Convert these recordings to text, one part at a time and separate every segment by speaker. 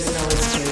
Speaker 1: just know it's you.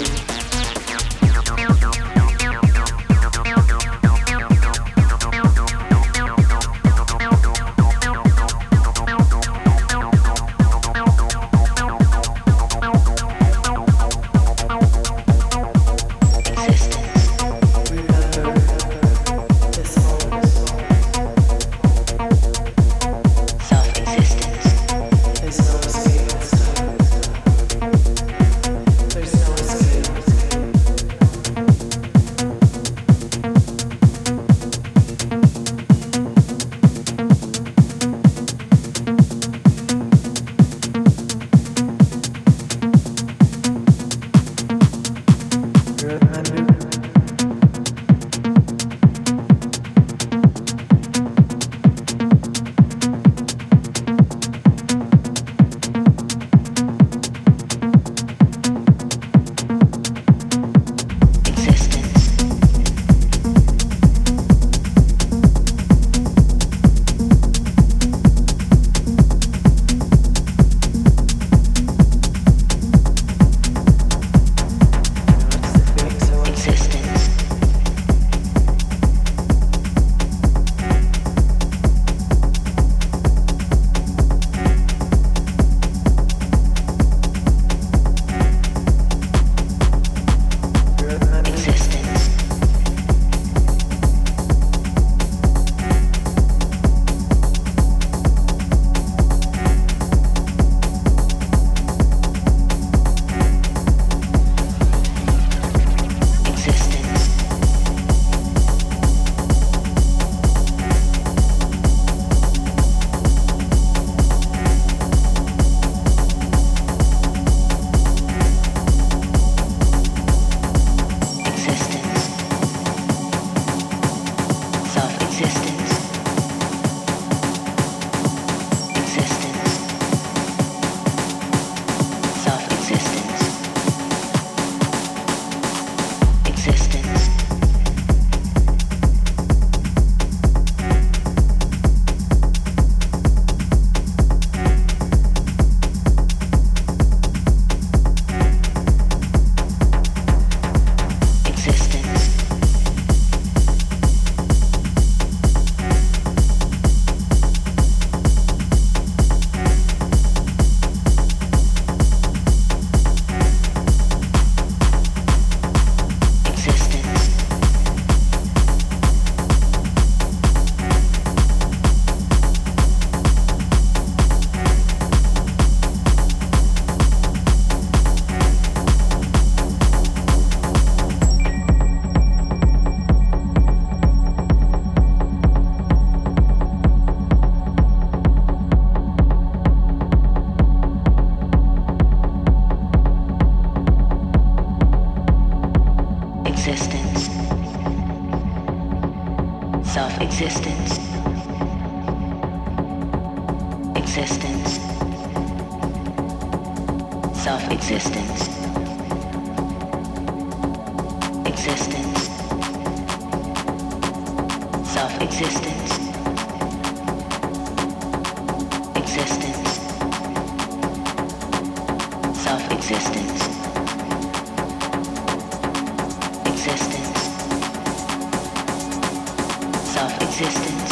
Speaker 1: self-existence. Existence. Self-existence. Existence. Self-existence.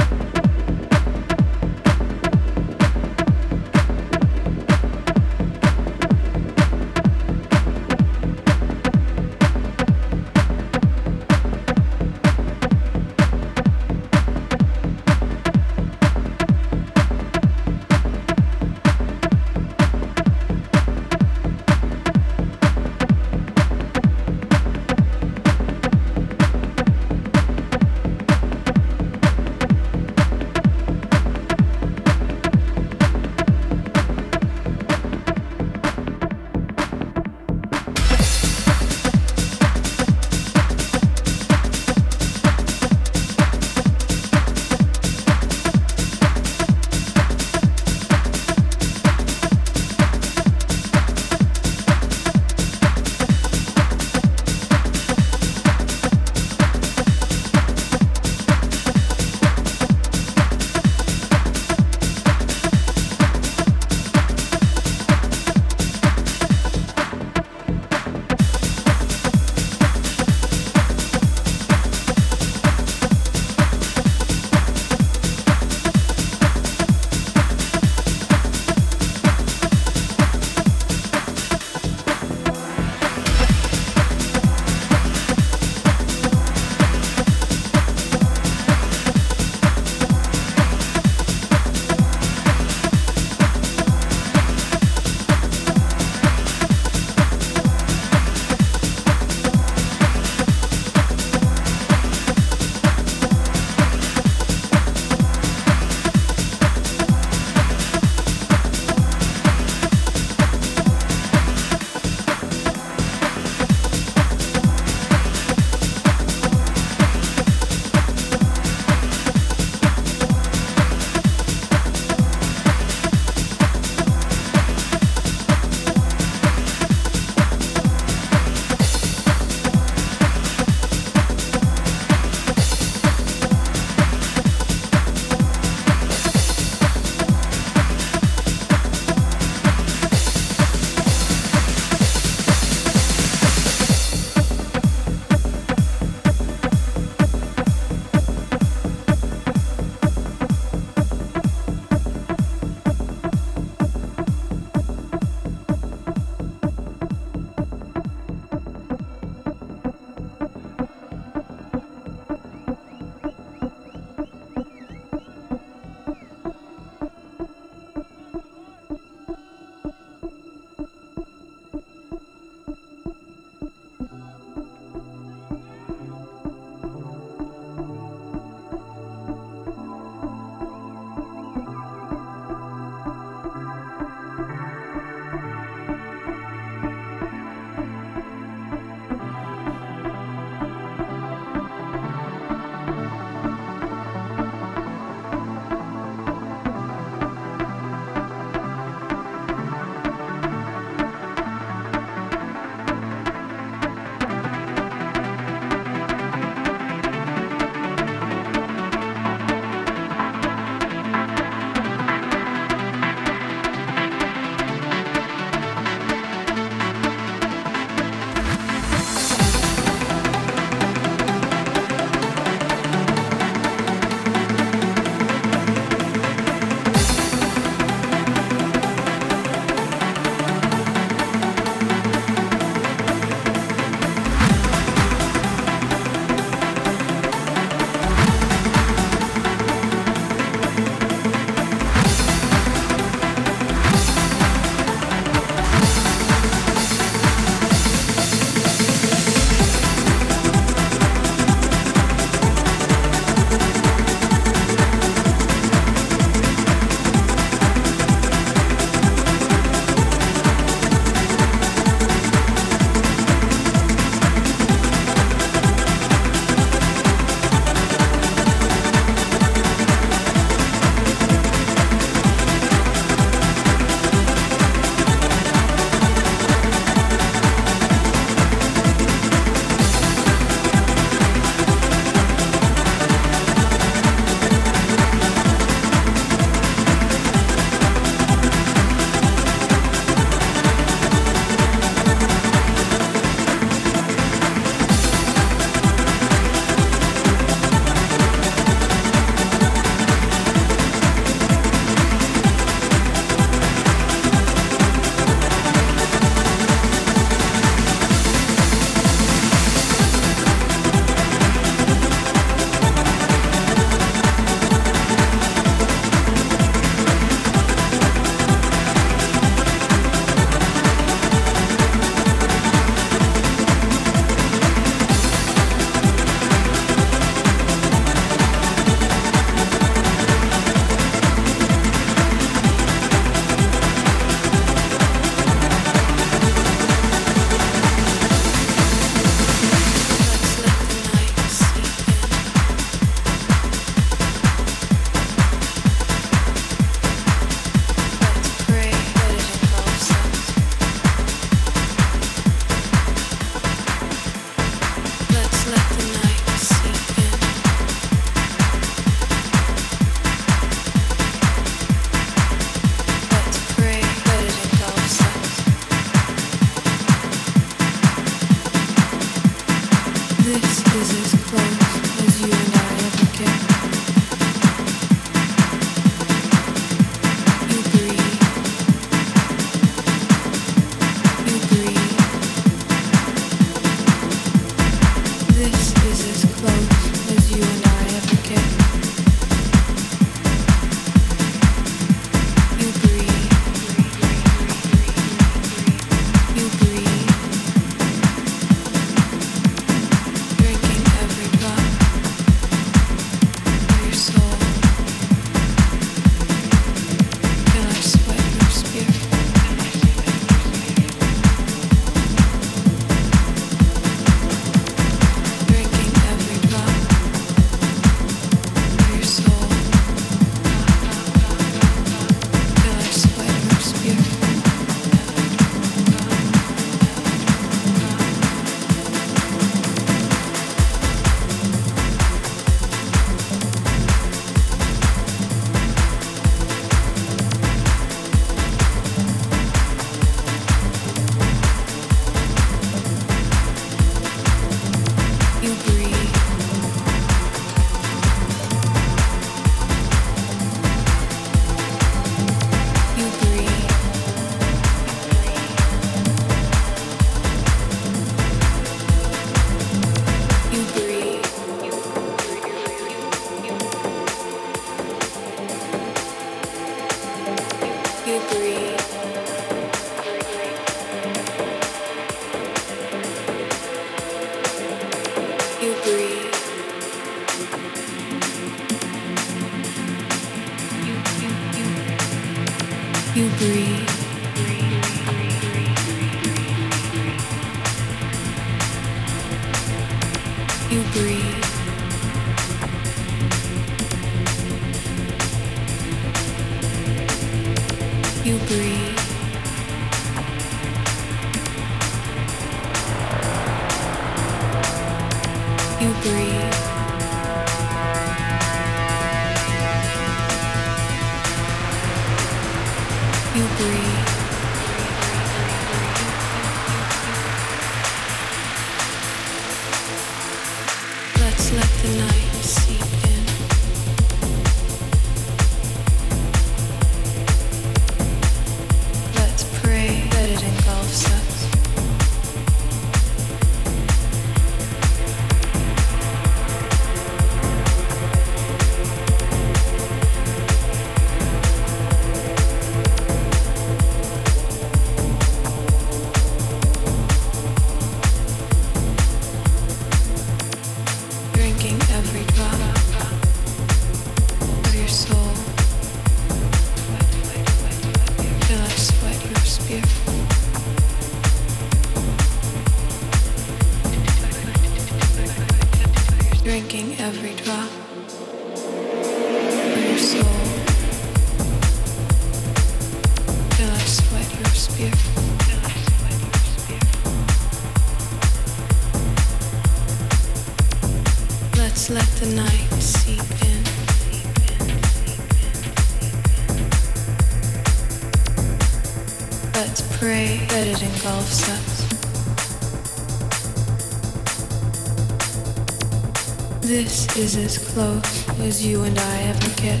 Speaker 2: Is as close as you and I ever get.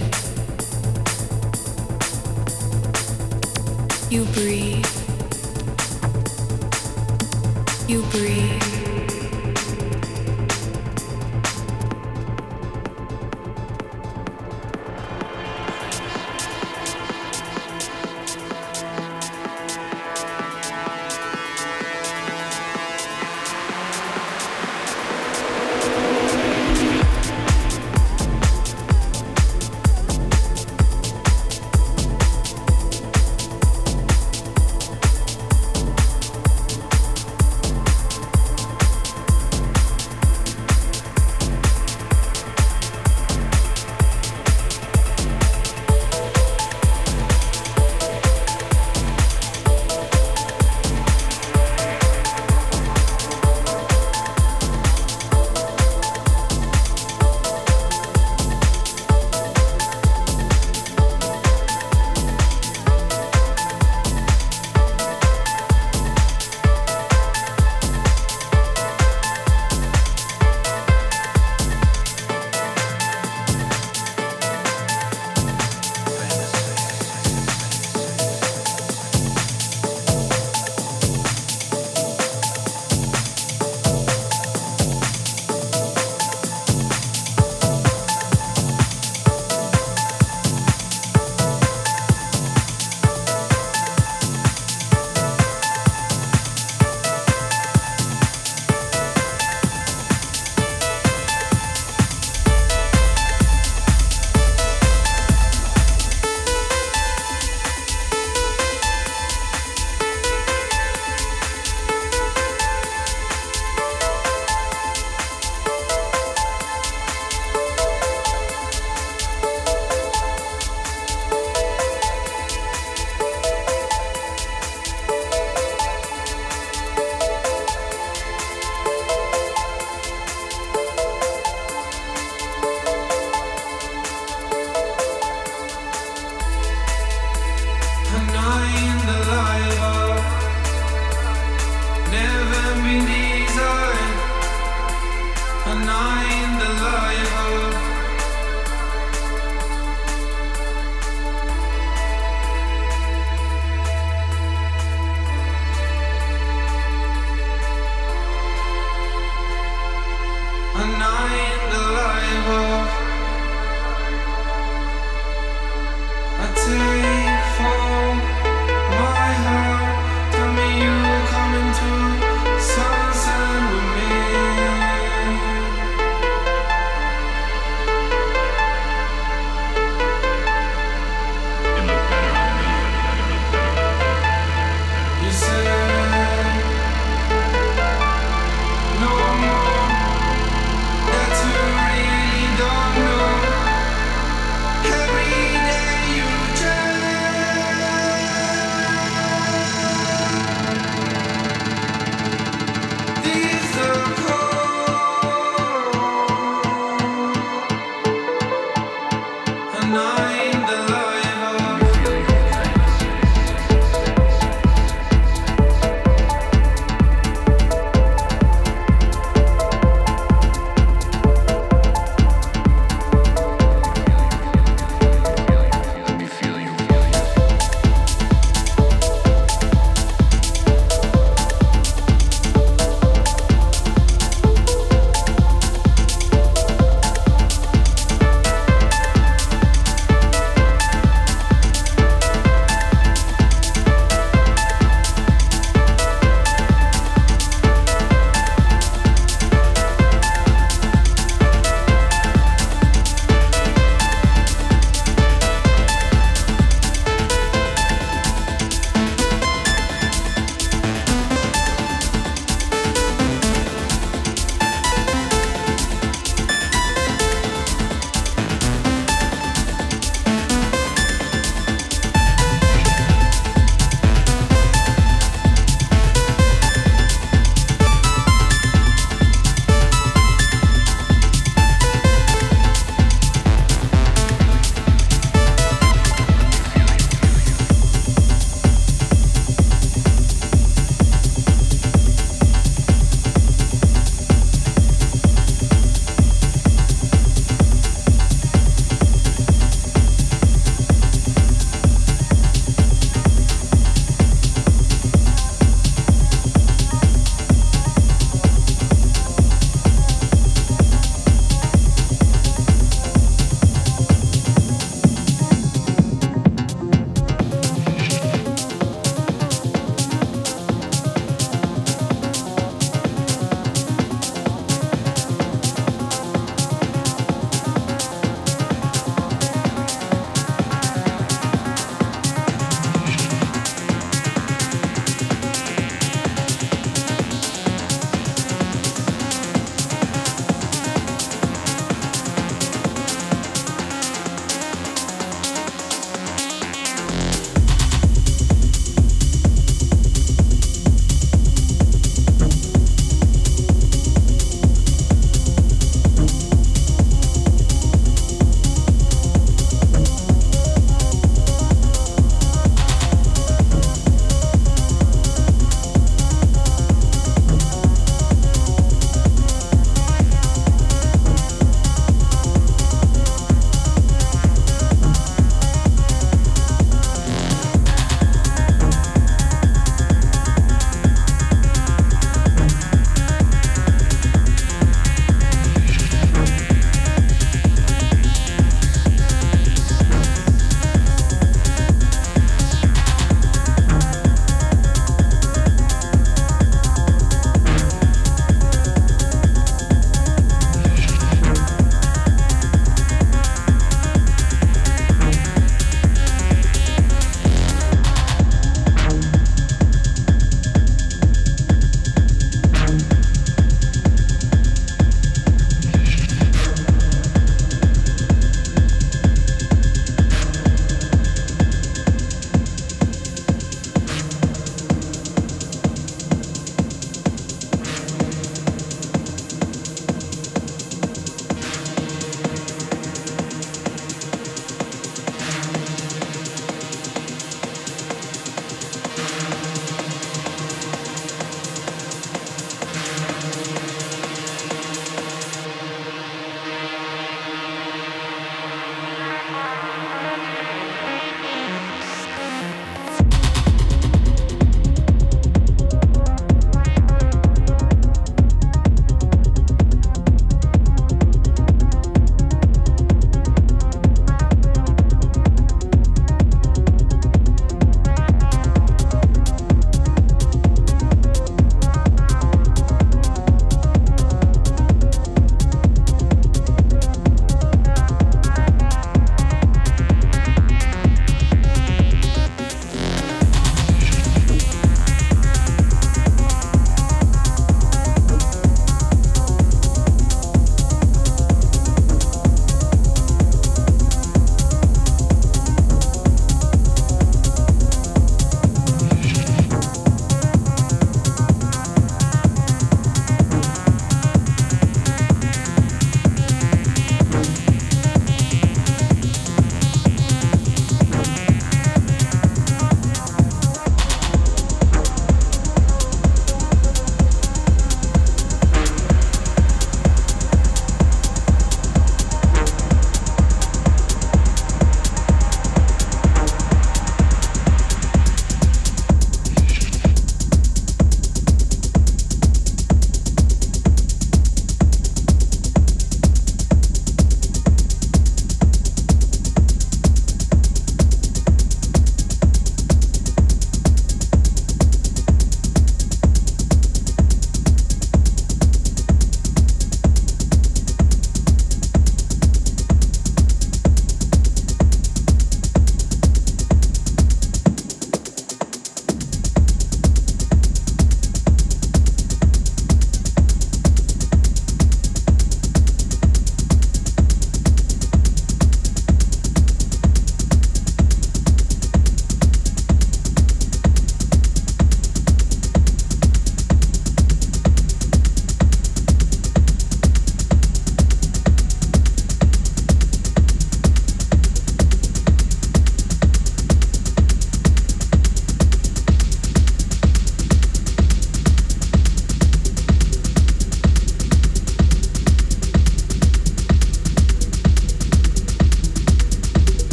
Speaker 2: You breathe. You breathe.